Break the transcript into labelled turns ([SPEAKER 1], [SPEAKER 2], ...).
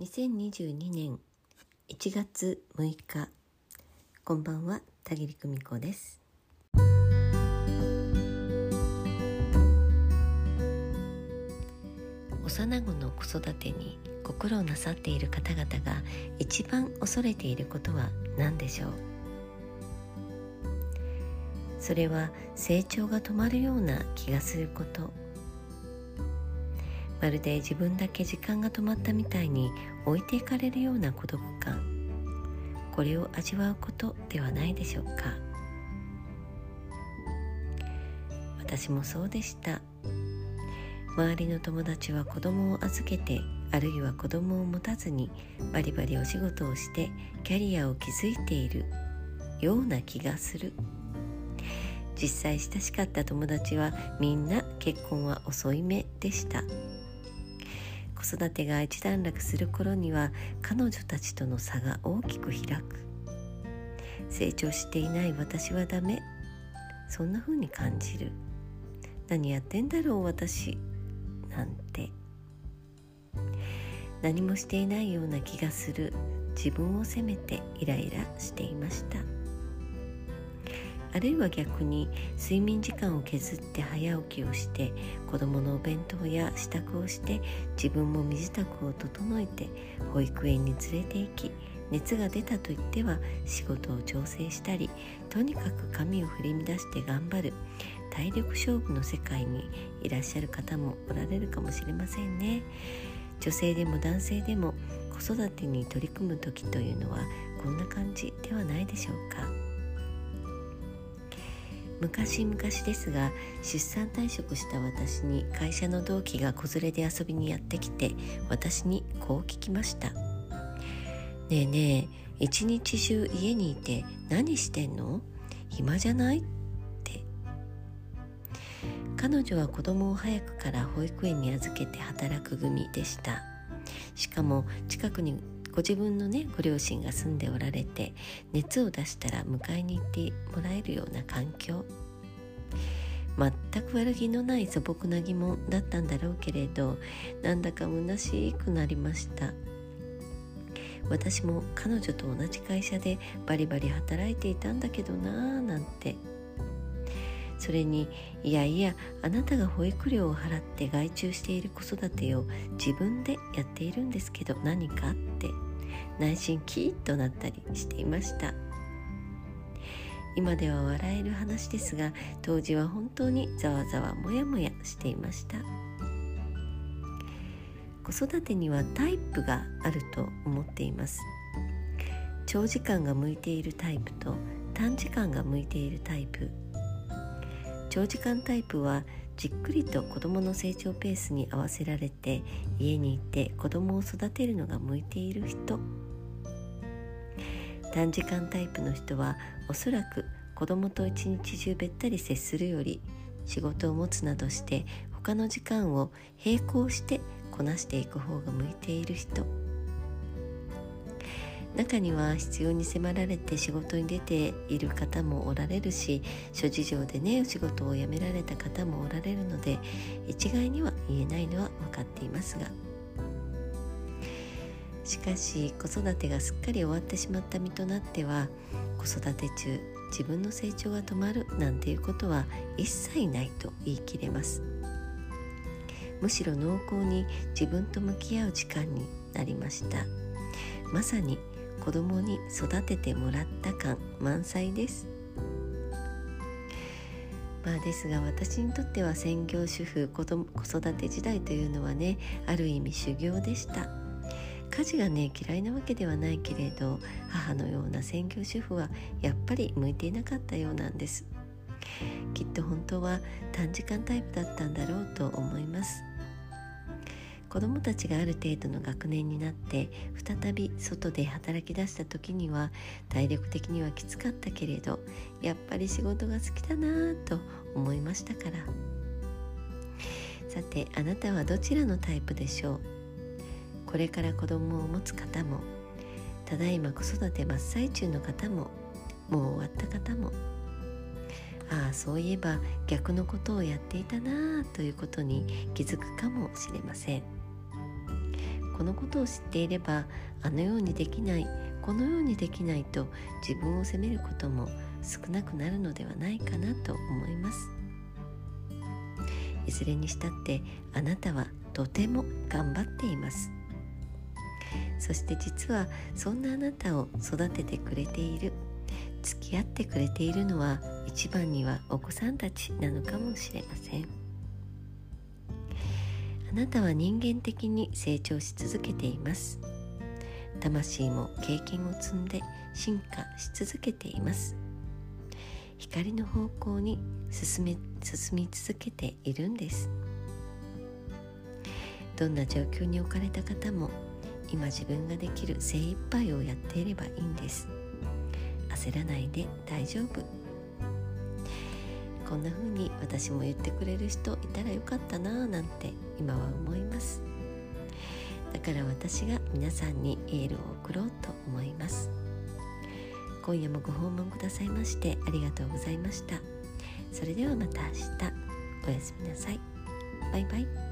[SPEAKER 1] 2022年1月6日こんばんは田切久美子です。幼子の子育てにご苦労なさっている方々が一番恐れていることは何でしょう？それは成長が止まるような気がすること。まるで自分だけ時間が止まったみたいに置いていかれるような孤独感。これを味わうことではないでしょうか。私もそうでした。周りの友達は子供を預けてあるいは子供を持たずにバリバリお仕事をしてキャリアを築いているような気がする。実際親しかった友達はみんな結婚は遅い目でした。子育てが一段落する頃には彼女たちとの差が大きく開く。成長していない私はダメ。そんな風に感じる。何やってんだろう私なんて。何もしていないような気がする。自分を責めてイライラしていました。あるいは逆に睡眠時間を削って早起きをして子どものお弁当や支度をして自分も身支度を整えて保育園に連れて行き熱が出たと言っては仕事を調整したりとにかく髪を振り乱して頑張る体力勝負の世界にいらっしゃる方もおられるかもしれませんね。女性でも男性でも子育てに取り組む時というのはこんな感じではないでしょうか。昔々ですが出産退職した私に会社の同期が子連れで遊びにやってきて私にこう聞きました「ねえねえ一日中家にいて何してんの？暇じゃない?」って。彼女は子供を早くから保育園に預けて働く組でした。しかも近くにご自分のねご両親が住んでおられて熱を出したら迎えに行ってもらえるような環境。全く悪気のない素朴な疑問だったんだろうけれどなんだか虚しくなりました。私も彼女と同じ会社でバリバリ働いていたんだけどなぁなんて。それにいやいやあなたが保育料を払って外注している子育てを自分でやっているんですけど何かって内心キーッとなったりしていました。今では笑える話ですが当時は本当にざわざわもやもやしていました。子育てにはタイプがあると思っています。長時間が向いているタイプと短時間が向いているタイプ。長時間タイプはじっくりと子どもの成長ペースに合わせられて家にいて子どもを育てるのが向いている人。短時間タイプの人はおそらく子どもと一日中べったり接するより仕事を持つなどして他の時間を並行してこなしていく方が向いている人。中には必要に迫られて仕事に出ている方もおられるし諸事情でねお仕事を辞められた方もおられるので一概には言えないのは分かっていますが。しかし子育てがすっかり終わってしまった身となっては子育て中自分の成長が止まるなんていうことは一切ないと言い切れます。むしろ濃厚に自分と向き合う時間になりました。まさに子供に育ててもらった感満載です。まあですが私にとっては専業主婦子子育て時代というのはねある意味修行でした。家事がね嫌いなわけではないけれど母のような専業主婦はやっぱり向いていなかったようなんです。きっと本当は短時間タイプだったんだろうと思います。子どもたちがある程度の学年になって再び外で働き出した時には体力的にはきつかったけれどやっぱり仕事が好きだなぁと思いましたから。さてあなたはどちらのタイプでしょう？これから子供を持つ方もただいま子育て真っ最中の方ももう終わった方も。ああそういえば逆のことをやっていたなあということに気づくかもしれません。このことを知っていればあのようにできないこのようにできないと自分を責めることも少なくなるのではないかなと思います。いずれにしたってあなたはとても頑張っています。そして実はそんなあなたを育ててくれている付き合ってくれているのは一番にはお子さんたちなのかもしれません。なたは人間的に成長し続けています。魂も経験を積んで進化し続けています。光の方向に進め進み続けているんです。どんな状況に置かれた方も今自分ができる精一杯をやっていればいいんです。焦らないで大丈夫。こんな風に私も言ってくれる人いたらよかったなぁなんて今は思います。だから私が皆さんにエールを送ろうと思います。今夜もご訪問くださいましてありがとうございました。それではまた明日。おやすみなさい。バイバイ。